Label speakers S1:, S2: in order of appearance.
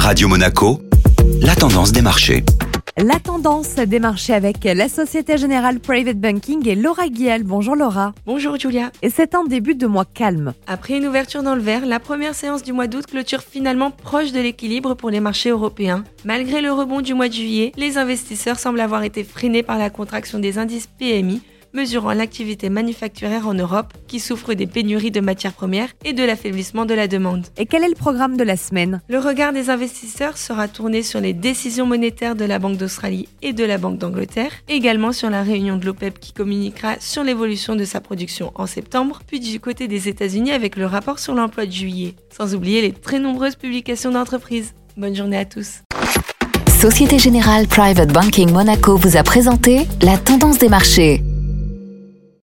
S1: Radio Monaco, la tendance des marchés.
S2: La tendance des marchés avec la Société Générale Private Banking et Laura Guiel. Bonjour Laura.
S3: Bonjour Julia.
S2: Et c'est un début de mois calme.
S3: Après une ouverture dans le vert, la première séance du mois d'août clôture finalement proche de l'équilibre pour les marchés européens. Malgré le rebond du mois de juillet, les investisseurs semblent avoir été freinés par la contraction des indices PMI mesurant l'activité manufacturière en Europe qui souffre des pénuries de matières premières et de l'affaiblissement de la demande.
S2: Et quel est le programme de la semaine?
S3: Le regard des investisseurs sera tourné sur les décisions monétaires de la Banque d'Australie et de la Banque d'Angleterre, également sur la réunion de l'OPEP qui communiquera sur l'évolution de sa production en septembre, puis du côté des États-Unis avec le rapport sur l'emploi de juillet, sans oublier les très nombreuses publications d'entreprises. Bonne journée à tous.
S4: Société Générale Private Banking Monaco vous a présenté la tendance des marchés.